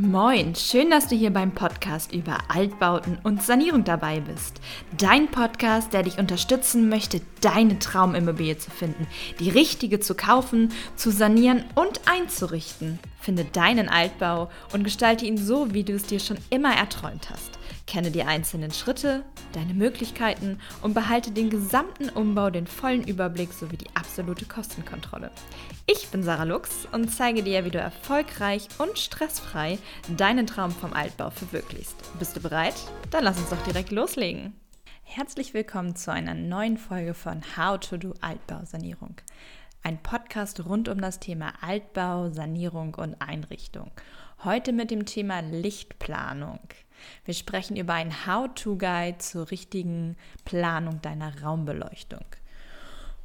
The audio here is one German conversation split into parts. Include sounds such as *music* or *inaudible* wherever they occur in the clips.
Moin, schön, dass du hier beim Podcast über Altbauten und Sanierung dabei bist. Dein Podcast, der dich unterstützen möchte, deine Traumimmobilie zu finden, die richtige zu kaufen, zu sanieren und einzurichten. Finde deinen Altbau und gestalte ihn so, wie du es dir schon immer erträumt hast. Kenne die einzelnen Schritte, deine Möglichkeiten und behalte den gesamten Umbau, den vollen Überblick sowie die absolute Kostenkontrolle. Ich bin Sarah Lux und zeige dir, wie du erfolgreich und stressfrei deinen Traum vom Altbau verwirklichst. Bist du bereit? Dann lass uns doch direkt loslegen. Herzlich willkommen zu einer neuen Folge von How to Do Altbausanierung. Ein Podcast rund um das Thema Altbau, Sanierung und Einrichtung. Heute mit dem Thema Lichtplanung. Wir sprechen über ein How-to-Guide zur richtigen Planung deiner Raumbeleuchtung.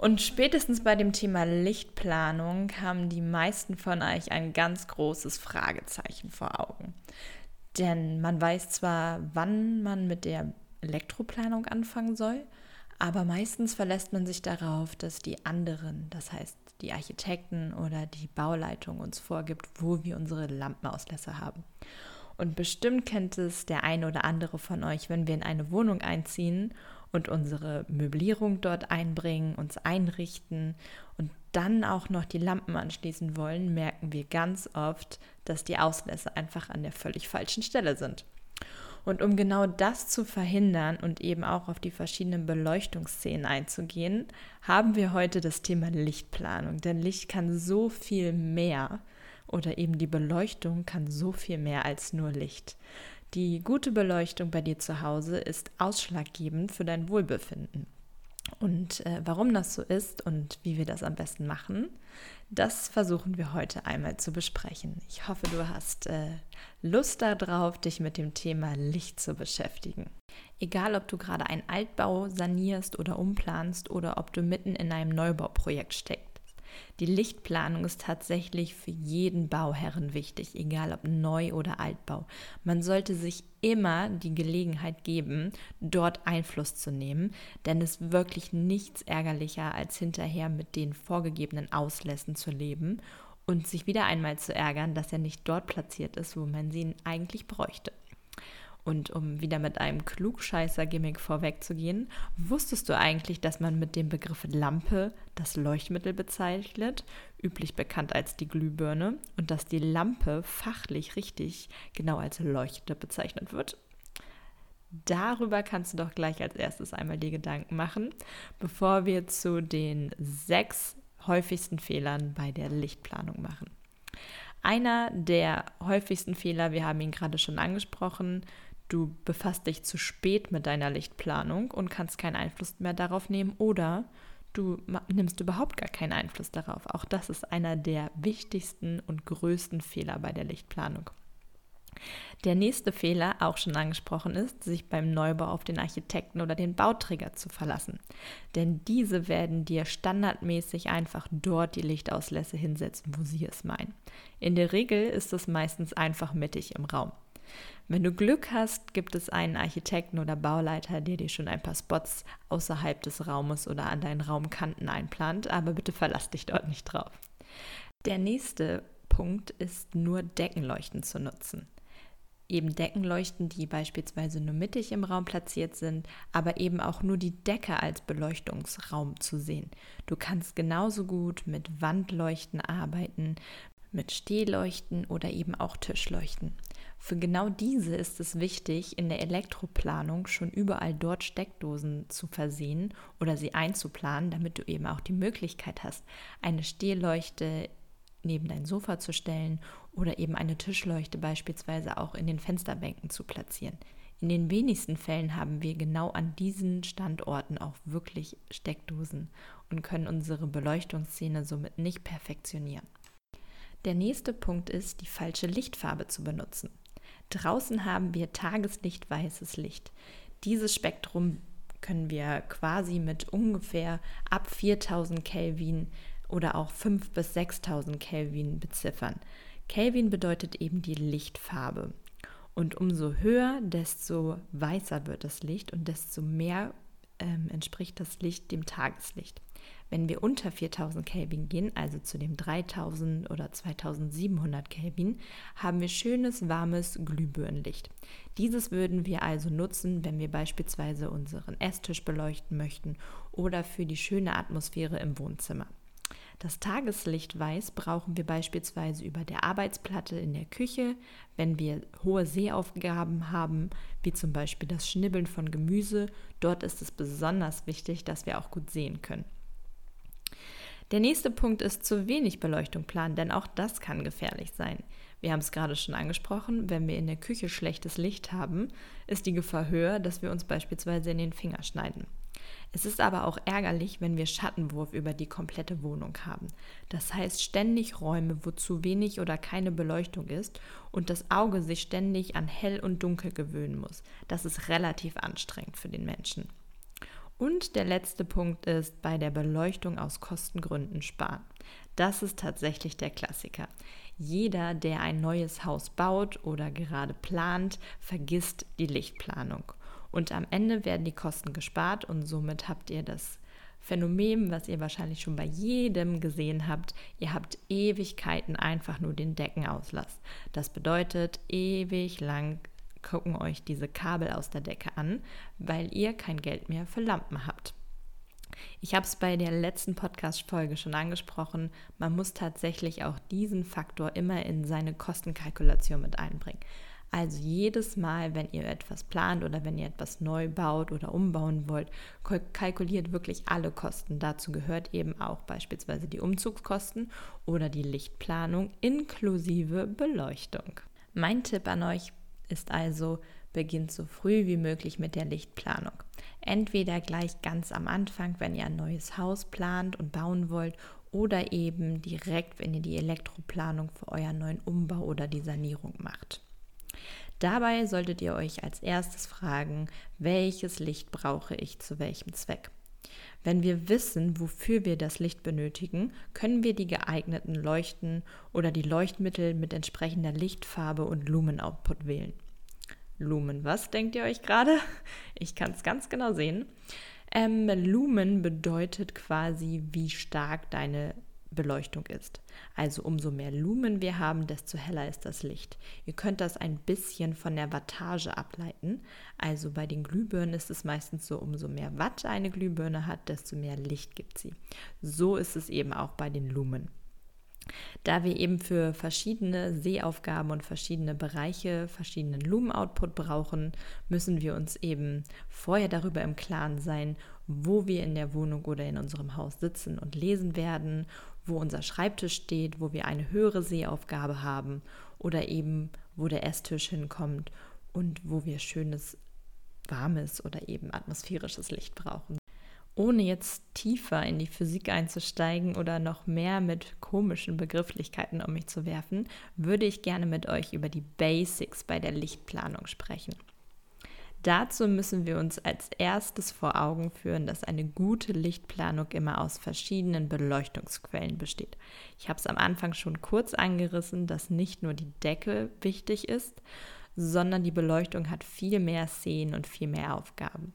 Und spätestens bei dem Thema Lichtplanung haben die meisten von euch ein ganz großes Fragezeichen vor Augen. Denn man weiß zwar, wann man mit der Elektroplanung anfangen soll, aber meistens verlässt man sich darauf, dass die anderen, das heißt die Architekten oder die Bauleitung uns vorgibt, wo wir unsere Lampenauslässe haben. Und bestimmt kennt es der eine oder andere von euch, wenn wir in eine Wohnung einziehen und unsere Möblierung dort einbringen, uns einrichten und dann auch noch die Lampen anschließen wollen, merken wir ganz oft, dass die Auslässe einfach an der völlig falschen Stelle sind. Und um genau das zu verhindern und eben auch auf die verschiedenen Beleuchtungsszenen einzugehen, haben wir heute das Thema Lichtplanung. Denn Licht kann so viel mehr oder eben die Beleuchtung kann so viel mehr als nur Licht. Die gute Beleuchtung bei dir zu Hause ist ausschlaggebend für dein Wohlbefinden. Und äh, warum das so ist und wie wir das am besten machen, das versuchen wir heute einmal zu besprechen. Ich hoffe, du hast äh, Lust darauf, dich mit dem Thema Licht zu beschäftigen. Egal, ob du gerade einen Altbau sanierst oder umplanst oder ob du mitten in einem Neubauprojekt steckst. Die Lichtplanung ist tatsächlich für jeden Bauherren wichtig, egal ob Neu- oder Altbau. Man sollte sich immer die Gelegenheit geben, dort Einfluss zu nehmen, denn es ist wirklich nichts ärgerlicher, als hinterher mit den vorgegebenen Auslässen zu leben und sich wieder einmal zu ärgern, dass er nicht dort platziert ist, wo man sie eigentlich bräuchte. Und um wieder mit einem Klugscheißer-Gimmick vorwegzugehen, wusstest du eigentlich, dass man mit dem Begriff Lampe das Leuchtmittel bezeichnet, üblich bekannt als die Glühbirne, und dass die Lampe fachlich richtig genau als Leuchte bezeichnet wird? Darüber kannst du doch gleich als erstes einmal die Gedanken machen, bevor wir zu den sechs häufigsten Fehlern bei der Lichtplanung machen. Einer der häufigsten Fehler, wir haben ihn gerade schon angesprochen, du befasst dich zu spät mit deiner Lichtplanung und kannst keinen Einfluss mehr darauf nehmen oder du nimmst überhaupt gar keinen Einfluss darauf. Auch das ist einer der wichtigsten und größten Fehler bei der Lichtplanung. Der nächste Fehler, auch schon angesprochen ist, sich beim Neubau auf den Architekten oder den Bauträger zu verlassen. Denn diese werden dir standardmäßig einfach dort die Lichtauslässe hinsetzen, wo sie es meinen. In der Regel ist es meistens einfach mittig im Raum. Wenn du Glück hast, gibt es einen Architekten oder Bauleiter, der dir schon ein paar Spots außerhalb des Raumes oder an deinen Raumkanten einplant, aber bitte verlass dich dort nicht drauf. Der nächste Punkt ist nur Deckenleuchten zu nutzen. Eben Deckenleuchten, die beispielsweise nur mittig im Raum platziert sind, aber eben auch nur die Decke als Beleuchtungsraum zu sehen. Du kannst genauso gut mit Wandleuchten arbeiten, mit Stehleuchten oder eben auch Tischleuchten. Für genau diese ist es wichtig, in der Elektroplanung schon überall dort Steckdosen zu versehen oder sie einzuplanen, damit du eben auch die Möglichkeit hast, eine Stehleuchte neben dein Sofa zu stellen oder eben eine Tischleuchte beispielsweise auch in den Fensterbänken zu platzieren. In den wenigsten Fällen haben wir genau an diesen Standorten auch wirklich Steckdosen und können unsere Beleuchtungsszene somit nicht perfektionieren. Der nächste Punkt ist, die falsche Lichtfarbe zu benutzen. Draußen haben wir tageslichtweißes Licht. Dieses Spektrum können wir quasi mit ungefähr ab 4000 Kelvin oder auch 5 bis 6000 Kelvin beziffern. Kelvin bedeutet eben die Lichtfarbe. Und umso höher, desto weißer wird das Licht und desto mehr ähm, entspricht das Licht dem Tageslicht. Wenn wir unter 4000 Kelvin gehen, also zu dem 3000 oder 2700 Kelvin, haben wir schönes, warmes Glühbirnenlicht. Dieses würden wir also nutzen, wenn wir beispielsweise unseren Esstisch beleuchten möchten oder für die schöne Atmosphäre im Wohnzimmer. Das Tageslicht weiß brauchen wir beispielsweise über der Arbeitsplatte in der Küche, wenn wir hohe Sehaufgaben haben, wie zum Beispiel das Schnibbeln von Gemüse. Dort ist es besonders wichtig, dass wir auch gut sehen können. Der nächste Punkt ist zu wenig Beleuchtung planen, denn auch das kann gefährlich sein. Wir haben es gerade schon angesprochen, wenn wir in der Küche schlechtes Licht haben, ist die Gefahr höher, dass wir uns beispielsweise in den Finger schneiden. Es ist aber auch ärgerlich, wenn wir Schattenwurf über die komplette Wohnung haben. Das heißt ständig Räume, wo zu wenig oder keine Beleuchtung ist und das Auge sich ständig an hell und dunkel gewöhnen muss. Das ist relativ anstrengend für den Menschen. Und der letzte Punkt ist bei der Beleuchtung aus Kostengründen sparen. Das ist tatsächlich der Klassiker. Jeder, der ein neues Haus baut oder gerade plant, vergisst die Lichtplanung. Und am Ende werden die Kosten gespart und somit habt ihr das Phänomen, was ihr wahrscheinlich schon bei jedem gesehen habt. Ihr habt Ewigkeiten einfach nur den Deckenauslass. Das bedeutet, ewig lang gucken euch diese Kabel aus der Decke an, weil ihr kein Geld mehr für Lampen habt. Ich habe es bei der letzten Podcast-Folge schon angesprochen. Man muss tatsächlich auch diesen Faktor immer in seine Kostenkalkulation mit einbringen. Also jedes Mal, wenn ihr etwas plant oder wenn ihr etwas neu baut oder umbauen wollt, kalkuliert wirklich alle Kosten. Dazu gehört eben auch beispielsweise die Umzugskosten oder die Lichtplanung inklusive Beleuchtung. Mein Tipp an euch ist also, beginnt so früh wie möglich mit der Lichtplanung. Entweder gleich ganz am Anfang, wenn ihr ein neues Haus plant und bauen wollt, oder eben direkt, wenn ihr die Elektroplanung für euren neuen Umbau oder die Sanierung macht. Dabei solltet ihr euch als erstes fragen, welches Licht brauche ich zu welchem Zweck? Wenn wir wissen, wofür wir das Licht benötigen, können wir die geeigneten Leuchten oder die Leuchtmittel mit entsprechender Lichtfarbe und Lumenoutput wählen. Lumen, was denkt ihr euch gerade? *laughs* Ich kann es ganz genau sehen. Ähm, Lumen bedeutet quasi, wie stark deine Beleuchtung ist. Also umso mehr Lumen wir haben, desto heller ist das Licht. Ihr könnt das ein bisschen von der Wattage ableiten. Also bei den Glühbirnen ist es meistens so, umso mehr Watt eine Glühbirne hat, desto mehr Licht gibt sie. So ist es eben auch bei den Lumen. Da wir eben für verschiedene Sehaufgaben und verschiedene Bereiche verschiedenen Lumen-Output brauchen, müssen wir uns eben vorher darüber im Klaren sein, wo wir in der Wohnung oder in unserem Haus sitzen und lesen werden, wo unser Schreibtisch steht, wo wir eine höhere Sehaufgabe haben oder eben wo der Esstisch hinkommt und wo wir schönes, warmes oder eben atmosphärisches Licht brauchen ohne jetzt tiefer in die Physik einzusteigen oder noch mehr mit komischen Begrifflichkeiten um mich zu werfen, würde ich gerne mit euch über die Basics bei der Lichtplanung sprechen. Dazu müssen wir uns als erstes vor Augen führen, dass eine gute Lichtplanung immer aus verschiedenen Beleuchtungsquellen besteht. Ich habe es am Anfang schon kurz angerissen, dass nicht nur die Decke wichtig ist, sondern die Beleuchtung hat viel mehr Szenen und viel mehr Aufgaben.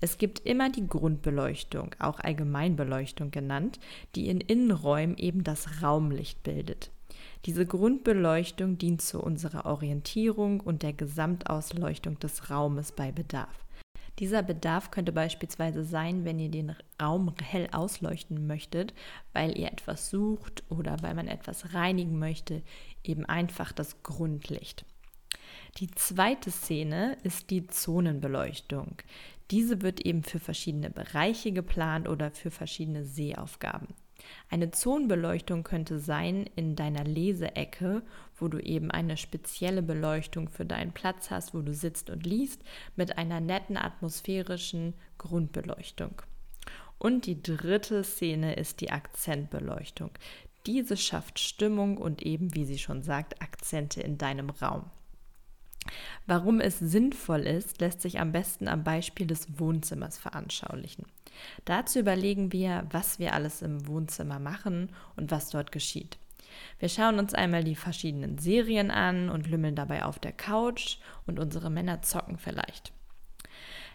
Es gibt immer die Grundbeleuchtung, auch Allgemeinbeleuchtung genannt, die in Innenräumen eben das Raumlicht bildet. Diese Grundbeleuchtung dient zu unserer Orientierung und der Gesamtausleuchtung des Raumes bei Bedarf. Dieser Bedarf könnte beispielsweise sein, wenn ihr den Raum hell ausleuchten möchtet, weil ihr etwas sucht oder weil man etwas reinigen möchte, eben einfach das Grundlicht. Die zweite Szene ist die Zonenbeleuchtung. Diese wird eben für verschiedene Bereiche geplant oder für verschiedene Sehaufgaben. Eine Zonenbeleuchtung könnte sein in deiner Leseecke, wo du eben eine spezielle Beleuchtung für deinen Platz hast, wo du sitzt und liest, mit einer netten atmosphärischen Grundbeleuchtung. Und die dritte Szene ist die Akzentbeleuchtung. Diese schafft Stimmung und eben, wie sie schon sagt, Akzente in deinem Raum. Warum es sinnvoll ist, lässt sich am besten am Beispiel des Wohnzimmers veranschaulichen. Dazu überlegen wir, was wir alles im Wohnzimmer machen und was dort geschieht. Wir schauen uns einmal die verschiedenen Serien an und lümmeln dabei auf der Couch und unsere Männer zocken vielleicht.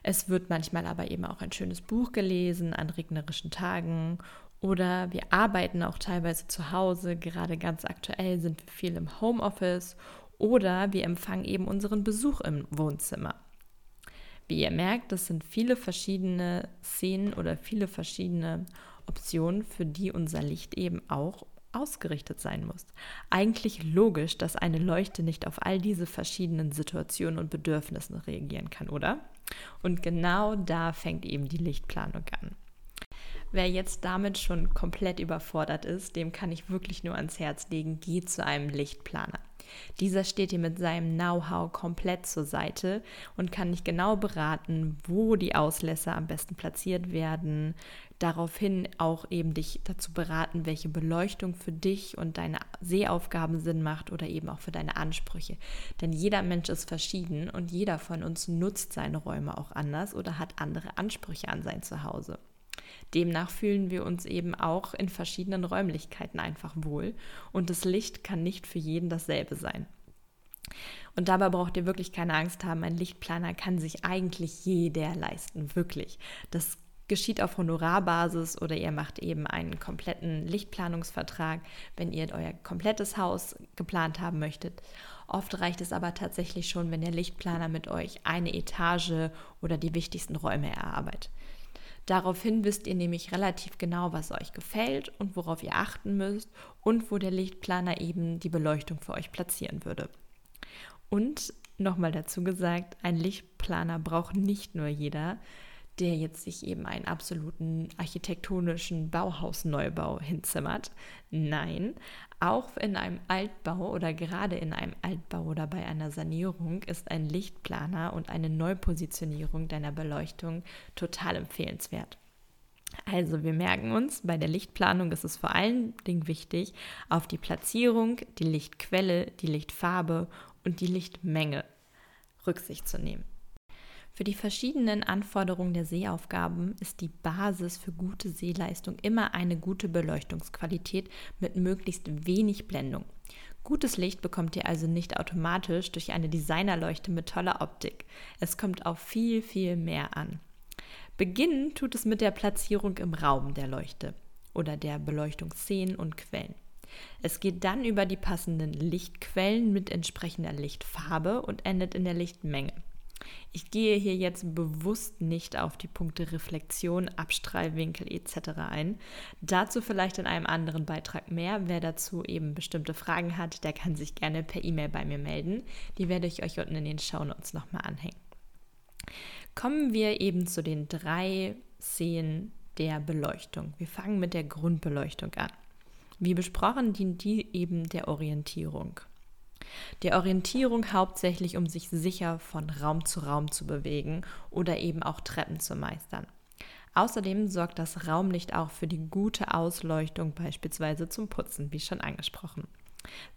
Es wird manchmal aber eben auch ein schönes Buch gelesen an regnerischen Tagen oder wir arbeiten auch teilweise zu Hause. Gerade ganz aktuell sind wir viel im Homeoffice oder wir empfangen eben unseren Besuch im Wohnzimmer. Wie ihr merkt, das sind viele verschiedene Szenen oder viele verschiedene Optionen, für die unser Licht eben auch ausgerichtet sein muss. Eigentlich logisch, dass eine Leuchte nicht auf all diese verschiedenen Situationen und Bedürfnissen reagieren kann, oder? Und genau da fängt eben die Lichtplanung an. Wer jetzt damit schon komplett überfordert ist, dem kann ich wirklich nur ans Herz legen, geh zu einem Lichtplaner. Dieser steht dir mit seinem Know-how komplett zur Seite und kann dich genau beraten, wo die Auslässe am besten platziert werden, daraufhin auch eben dich dazu beraten, welche Beleuchtung für dich und deine Sehaufgaben Sinn macht oder eben auch für deine Ansprüche. Denn jeder Mensch ist verschieden und jeder von uns nutzt seine Räume auch anders oder hat andere Ansprüche an sein Zuhause. Demnach fühlen wir uns eben auch in verschiedenen Räumlichkeiten einfach wohl und das Licht kann nicht für jeden dasselbe sein. Und dabei braucht ihr wirklich keine Angst haben, ein Lichtplaner kann sich eigentlich jeder leisten, wirklich. Das geschieht auf Honorarbasis oder ihr macht eben einen kompletten Lichtplanungsvertrag, wenn ihr euer komplettes Haus geplant haben möchtet. Oft reicht es aber tatsächlich schon, wenn der Lichtplaner mit euch eine Etage oder die wichtigsten Räume erarbeitet. Daraufhin wisst ihr nämlich relativ genau, was euch gefällt und worauf ihr achten müsst und wo der Lichtplaner eben die Beleuchtung für euch platzieren würde. Und nochmal dazu gesagt, ein Lichtplaner braucht nicht nur jeder, der jetzt sich eben einen absoluten architektonischen Bauhausneubau hinzimmert. Nein, auch in einem Altbau oder gerade in einem Altbau oder bei einer Sanierung ist ein Lichtplaner und eine Neupositionierung deiner Beleuchtung total empfehlenswert. Also wir merken uns, bei der Lichtplanung ist es vor allen Dingen wichtig, auf die Platzierung, die Lichtquelle, die Lichtfarbe und die Lichtmenge Rücksicht zu nehmen. Für die verschiedenen Anforderungen der Sehaufgaben ist die Basis für gute Sehleistung immer eine gute Beleuchtungsqualität mit möglichst wenig Blendung. Gutes Licht bekommt ihr also nicht automatisch durch eine Designerleuchte mit toller Optik. Es kommt auf viel, viel mehr an. Beginnen tut es mit der Platzierung im Raum der Leuchte oder der Beleuchtungsszenen und Quellen. Es geht dann über die passenden Lichtquellen mit entsprechender Lichtfarbe und endet in der Lichtmenge. Ich gehe hier jetzt bewusst nicht auf die Punkte Reflexion, Abstrahlwinkel etc. ein. Dazu vielleicht in einem anderen Beitrag mehr. Wer dazu eben bestimmte Fragen hat, der kann sich gerne per E-Mail bei mir melden. Die werde ich euch unten in den Shownotes nochmal anhängen. Kommen wir eben zu den drei Szenen der Beleuchtung. Wir fangen mit der Grundbeleuchtung an. Wie besprochen dient die eben der Orientierung der Orientierung hauptsächlich, um sich sicher von Raum zu Raum zu bewegen oder eben auch Treppen zu meistern. Außerdem sorgt das Raumlicht auch für die gute Ausleuchtung, beispielsweise zum Putzen, wie schon angesprochen.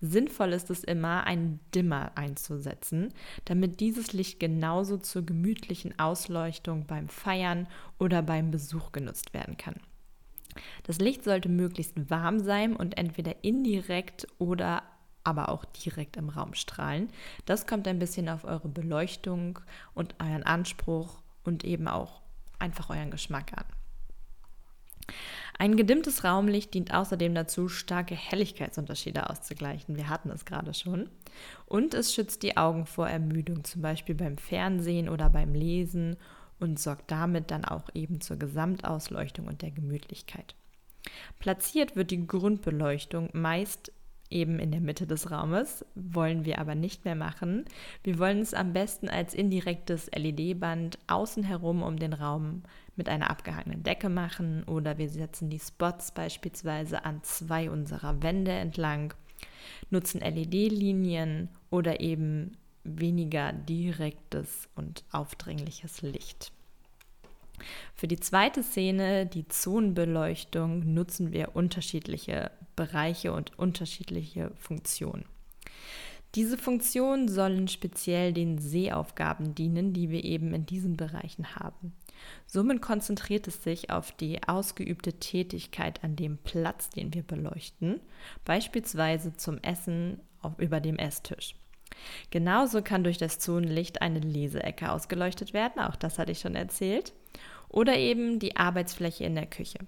Sinnvoll ist es immer, einen Dimmer einzusetzen, damit dieses Licht genauso zur gemütlichen Ausleuchtung beim Feiern oder beim Besuch genutzt werden kann. Das Licht sollte möglichst warm sein und entweder indirekt oder aber auch direkt im Raum strahlen. Das kommt ein bisschen auf eure Beleuchtung und euren Anspruch und eben auch einfach euren Geschmack an. Ein gedimmtes Raumlicht dient außerdem dazu, starke Helligkeitsunterschiede auszugleichen. Wir hatten es gerade schon. Und es schützt die Augen vor Ermüdung, zum Beispiel beim Fernsehen oder beim Lesen und sorgt damit dann auch eben zur Gesamtausleuchtung und der Gemütlichkeit. Platziert wird die Grundbeleuchtung meist eben in der Mitte des Raumes, wollen wir aber nicht mehr machen. Wir wollen es am besten als indirektes LED-Band außen herum um den Raum mit einer abgehangenen Decke machen oder wir setzen die Spots beispielsweise an zwei unserer Wände entlang, nutzen LED-Linien oder eben weniger direktes und aufdringliches Licht. Für die zweite Szene, die Zonenbeleuchtung, nutzen wir unterschiedliche Bereiche und unterschiedliche Funktionen. Diese Funktionen sollen speziell den Sehaufgaben dienen, die wir eben in diesen Bereichen haben. Somit konzentriert es sich auf die ausgeübte Tätigkeit an dem Platz, den wir beleuchten, beispielsweise zum Essen auf, über dem Esstisch. Genauso kann durch das Zonenlicht eine Leseecke ausgeleuchtet werden, auch das hatte ich schon erzählt, oder eben die Arbeitsfläche in der Küche.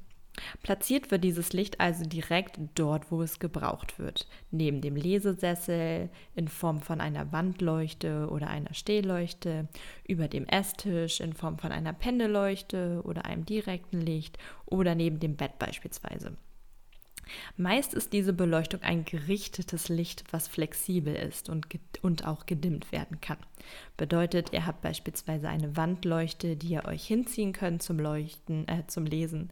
Platziert wird dieses Licht also direkt dort, wo es gebraucht wird, neben dem Lesesessel in Form von einer Wandleuchte oder einer Stehleuchte, über dem Esstisch in Form von einer Pendelleuchte oder einem direkten Licht oder neben dem Bett beispielsweise. Meist ist diese Beleuchtung ein gerichtetes Licht, was flexibel ist und, und auch gedimmt werden kann. Bedeutet, ihr habt beispielsweise eine Wandleuchte, die ihr euch hinziehen könnt zum Leuchten, äh, zum Lesen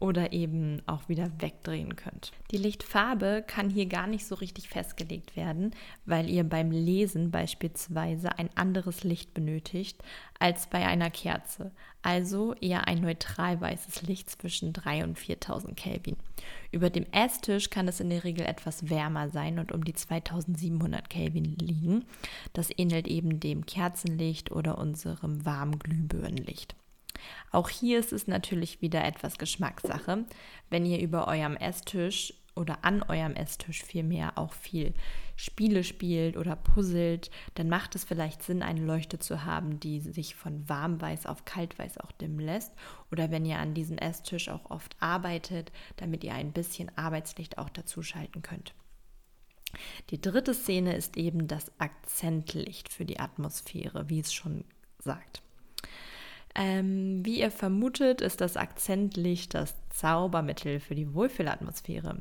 oder eben auch wieder wegdrehen könnt. Die Lichtfarbe kann hier gar nicht so richtig festgelegt werden, weil ihr beim Lesen beispielsweise ein anderes Licht benötigt als bei einer Kerze. Also eher ein neutral weißes Licht zwischen 3 und 4000 Kelvin. Über dem Esstisch kann es in der Regel etwas wärmer sein und um die 2700 Kelvin liegen. Das ähnelt eben dem Kerzenlicht oder unserem warmen Glühbirnenlicht. Auch hier ist es natürlich wieder etwas Geschmackssache. Wenn ihr über eurem Esstisch oder an eurem Esstisch vielmehr auch viel Spiele spielt oder puzzelt, dann macht es vielleicht Sinn, eine Leuchte zu haben, die sich von warmweiß auf kaltweiß auch dimmen lässt. Oder wenn ihr an diesem Esstisch auch oft arbeitet, damit ihr ein bisschen Arbeitslicht auch dazu schalten könnt. Die dritte Szene ist eben das Akzentlicht für die Atmosphäre, wie es schon sagt. Ähm, wie ihr vermutet, ist das Akzentlicht das Zaubermittel für die Wohlfühlatmosphäre.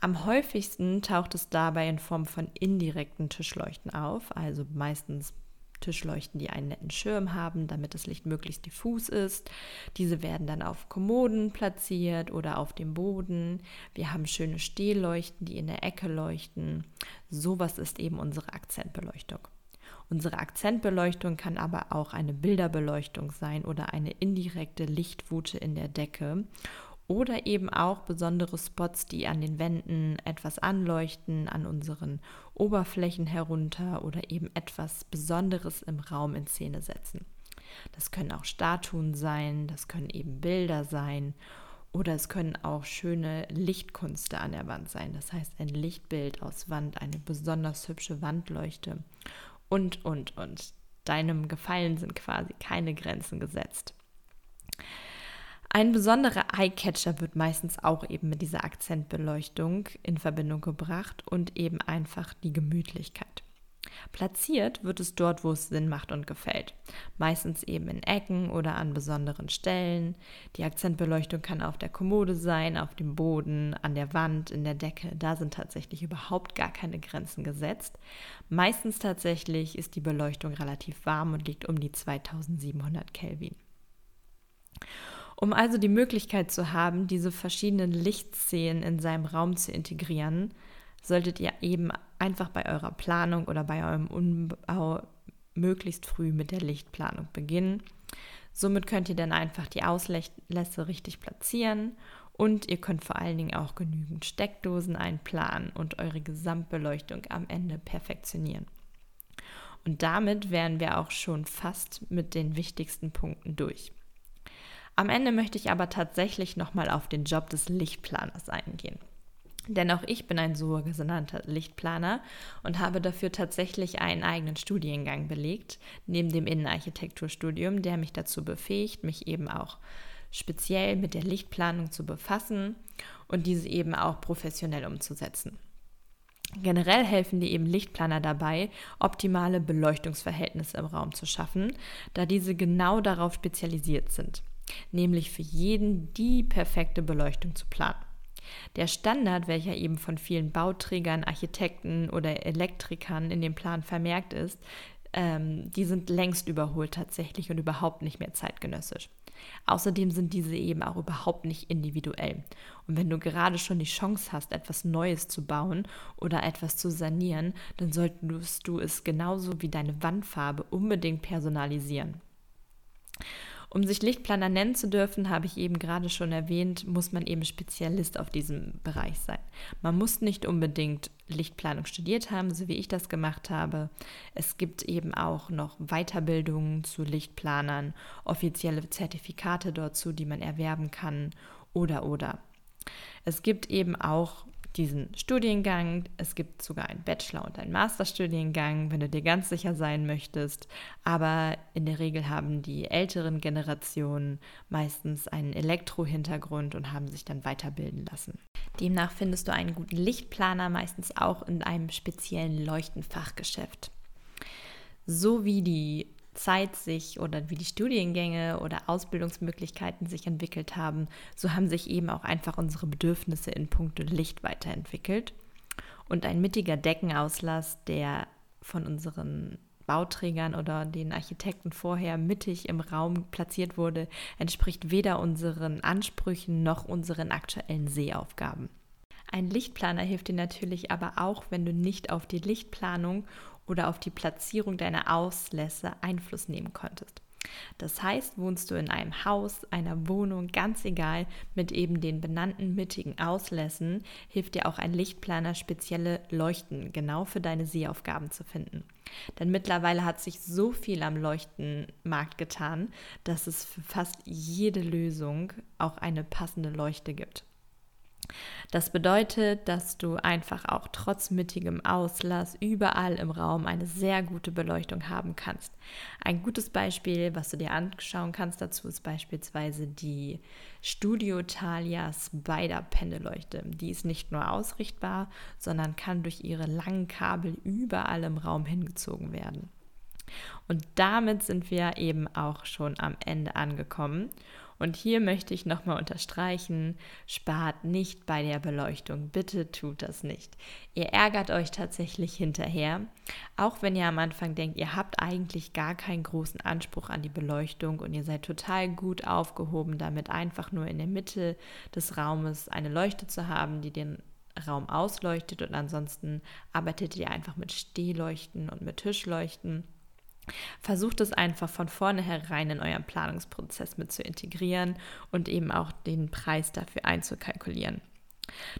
Am häufigsten taucht es dabei in Form von indirekten Tischleuchten auf, also meistens Tischleuchten, die einen netten Schirm haben, damit das Licht möglichst diffus ist. Diese werden dann auf Kommoden platziert oder auf dem Boden. Wir haben schöne Stehleuchten, die in der Ecke leuchten. Sowas ist eben unsere Akzentbeleuchtung. Unsere Akzentbeleuchtung kann aber auch eine Bilderbeleuchtung sein oder eine indirekte Lichtwute in der Decke oder eben auch besondere Spots, die an den Wänden etwas anleuchten, an unseren Oberflächen herunter oder eben etwas Besonderes im Raum in Szene setzen. Das können auch Statuen sein, das können eben Bilder sein oder es können auch schöne Lichtkunste an der Wand sein. Das heißt ein Lichtbild aus Wand, eine besonders hübsche Wandleuchte und, und, und. Deinem Gefallen sind quasi keine Grenzen gesetzt. Ein besonderer Eyecatcher wird meistens auch eben mit dieser Akzentbeleuchtung in Verbindung gebracht und eben einfach die Gemütlichkeit. Platziert wird es dort, wo es Sinn macht und gefällt. Meistens eben in Ecken oder an besonderen Stellen. Die Akzentbeleuchtung kann auf der Kommode sein, auf dem Boden, an der Wand, in der Decke. Da sind tatsächlich überhaupt gar keine Grenzen gesetzt. Meistens tatsächlich ist die Beleuchtung relativ warm und liegt um die 2700 Kelvin. Um also die Möglichkeit zu haben, diese verschiedenen Lichtszenen in seinem Raum zu integrieren, solltet ihr eben einfach bei eurer Planung oder bei eurem Umbau möglichst früh mit der Lichtplanung beginnen. Somit könnt ihr dann einfach die Auslässe richtig platzieren und ihr könnt vor allen Dingen auch genügend Steckdosen einplanen und eure Gesamtbeleuchtung am Ende perfektionieren. Und damit wären wir auch schon fast mit den wichtigsten Punkten durch. Am Ende möchte ich aber tatsächlich nochmal auf den Job des Lichtplaners eingehen. Denn auch ich bin ein sogenannter Lichtplaner und habe dafür tatsächlich einen eigenen Studiengang belegt, neben dem Innenarchitekturstudium, der mich dazu befähigt, mich eben auch speziell mit der Lichtplanung zu befassen und diese eben auch professionell umzusetzen. Generell helfen die eben Lichtplaner dabei, optimale Beleuchtungsverhältnisse im Raum zu schaffen, da diese genau darauf spezialisiert sind, nämlich für jeden die perfekte Beleuchtung zu planen. Der Standard, welcher eben von vielen Bauträgern, Architekten oder Elektrikern in dem Plan vermerkt ist, ähm, die sind längst überholt tatsächlich und überhaupt nicht mehr zeitgenössisch. Außerdem sind diese eben auch überhaupt nicht individuell. Und wenn du gerade schon die Chance hast, etwas Neues zu bauen oder etwas zu sanieren, dann solltest du es genauso wie deine Wandfarbe unbedingt personalisieren. Um sich Lichtplaner nennen zu dürfen, habe ich eben gerade schon erwähnt, muss man eben Spezialist auf diesem Bereich sein. Man muss nicht unbedingt Lichtplanung studiert haben, so wie ich das gemacht habe. Es gibt eben auch noch Weiterbildungen zu Lichtplanern, offizielle Zertifikate dazu, die man erwerben kann oder oder. Es gibt eben auch diesen Studiengang. Es gibt sogar einen Bachelor- und einen Masterstudiengang, wenn du dir ganz sicher sein möchtest. Aber in der Regel haben die älteren Generationen meistens einen Elektro-Hintergrund und haben sich dann weiterbilden lassen. Demnach findest du einen guten Lichtplaner meistens auch in einem speziellen Leuchtenfachgeschäft. So wie die Zeit sich oder wie die Studiengänge oder Ausbildungsmöglichkeiten sich entwickelt haben, so haben sich eben auch einfach unsere Bedürfnisse in puncto Licht weiterentwickelt. Und ein mittiger Deckenauslass, der von unseren Bauträgern oder den Architekten vorher mittig im Raum platziert wurde, entspricht weder unseren Ansprüchen noch unseren aktuellen Sehaufgaben. Ein Lichtplaner hilft dir natürlich aber auch, wenn du nicht auf die Lichtplanung oder auf die Platzierung deiner Auslässe Einfluss nehmen konntest. Das heißt, wohnst du in einem Haus, einer Wohnung, ganz egal, mit eben den benannten mittigen Auslässen, hilft dir auch ein Lichtplaner spezielle Leuchten genau für deine Sehaufgaben zu finden. Denn mittlerweile hat sich so viel am Leuchtenmarkt getan, dass es für fast jede Lösung auch eine passende Leuchte gibt. Das bedeutet, dass du einfach auch trotz mittigem Auslass überall im Raum eine sehr gute Beleuchtung haben kannst. Ein gutes Beispiel, was du dir anschauen kannst dazu, ist beispielsweise die Studio Thalia Spider-Pendelleuchte. Die ist nicht nur ausrichtbar, sondern kann durch ihre langen Kabel überall im Raum hingezogen werden. Und damit sind wir eben auch schon am Ende angekommen. Und hier möchte ich nochmal unterstreichen, spart nicht bei der Beleuchtung. Bitte tut das nicht. Ihr ärgert euch tatsächlich hinterher, auch wenn ihr am Anfang denkt, ihr habt eigentlich gar keinen großen Anspruch an die Beleuchtung und ihr seid total gut aufgehoben, damit einfach nur in der Mitte des Raumes eine Leuchte zu haben, die den Raum ausleuchtet und ansonsten arbeitet ihr einfach mit Stehleuchten und mit Tischleuchten. Versucht es einfach von vornherein in euren Planungsprozess mit zu integrieren und eben auch den Preis dafür einzukalkulieren.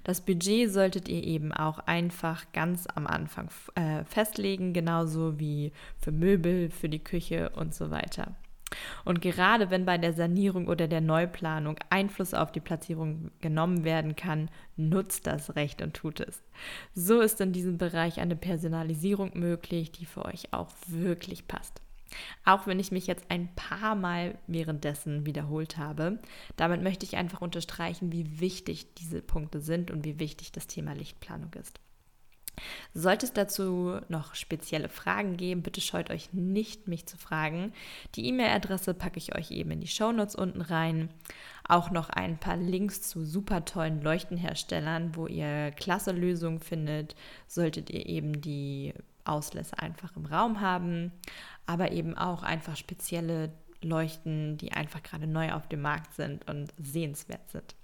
Das Budget solltet ihr eben auch einfach ganz am Anfang äh, festlegen, genauso wie für Möbel, für die Küche und so weiter. Und gerade wenn bei der Sanierung oder der Neuplanung Einfluss auf die Platzierung genommen werden kann, nutzt das Recht und tut es. So ist in diesem Bereich eine Personalisierung möglich, die für euch auch wirklich passt. Auch wenn ich mich jetzt ein paar Mal währenddessen wiederholt habe, damit möchte ich einfach unterstreichen, wie wichtig diese Punkte sind und wie wichtig das Thema Lichtplanung ist. Sollte es dazu noch spezielle Fragen geben, bitte scheut euch nicht, mich zu fragen. Die E-Mail-Adresse packe ich euch eben in die Shownotes unten rein. Auch noch ein paar Links zu super tollen Leuchtenherstellern, wo ihr klasse Lösungen findet, solltet ihr eben die Auslässe einfach im Raum haben, aber eben auch einfach spezielle Leuchten, die einfach gerade neu auf dem Markt sind und sehenswert sind.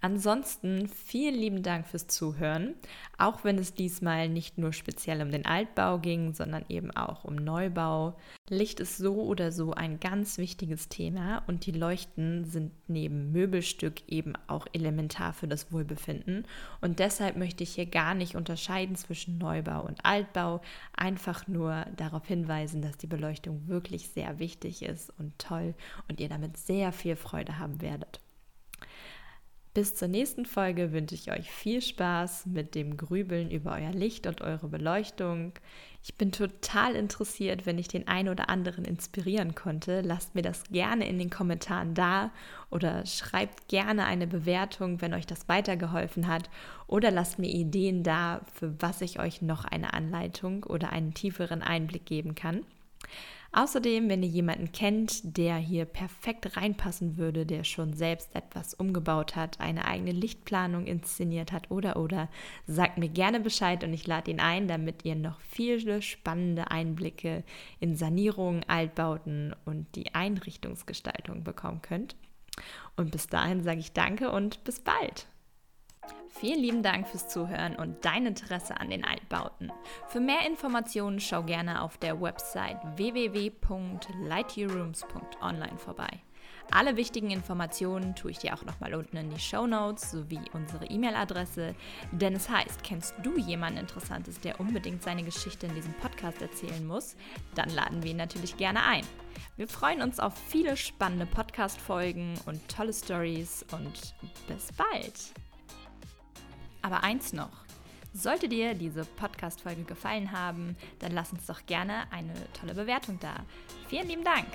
Ansonsten vielen lieben Dank fürs Zuhören, auch wenn es diesmal nicht nur speziell um den Altbau ging, sondern eben auch um Neubau. Licht ist so oder so ein ganz wichtiges Thema und die Leuchten sind neben Möbelstück eben auch elementar für das Wohlbefinden und deshalb möchte ich hier gar nicht unterscheiden zwischen Neubau und Altbau, einfach nur darauf hinweisen, dass die Beleuchtung wirklich sehr wichtig ist und toll und ihr damit sehr viel Freude haben werdet. Bis zur nächsten Folge wünsche ich euch viel Spaß mit dem Grübeln über euer Licht und eure Beleuchtung. Ich bin total interessiert, wenn ich den einen oder anderen inspirieren konnte. Lasst mir das gerne in den Kommentaren da oder schreibt gerne eine Bewertung, wenn euch das weitergeholfen hat. Oder lasst mir Ideen da, für was ich euch noch eine Anleitung oder einen tieferen Einblick geben kann. Außerdem, wenn ihr jemanden kennt, der hier perfekt reinpassen würde, der schon selbst etwas umgebaut hat, eine eigene Lichtplanung inszeniert hat oder oder, sagt mir gerne Bescheid und ich lade ihn ein, damit ihr noch viele spannende Einblicke in Sanierungen, Altbauten und die Einrichtungsgestaltung bekommen könnt. Und bis dahin sage ich danke und bis bald. Vielen lieben Dank fürs Zuhören und dein Interesse an den Altbauten. Für mehr Informationen schau gerne auf der Website www.lightyearrooms.online vorbei. Alle wichtigen Informationen tue ich dir auch nochmal unten in die Show Notes sowie unsere E-Mail-Adresse. Denn es heißt, kennst du jemanden Interessantes, der unbedingt seine Geschichte in diesem Podcast erzählen muss? Dann laden wir ihn natürlich gerne ein. Wir freuen uns auf viele spannende Podcast-Folgen und tolle Stories und bis bald! Aber eins noch. Sollte dir diese Podcast-Folge gefallen haben, dann lass uns doch gerne eine tolle Bewertung da. Vielen lieben Dank!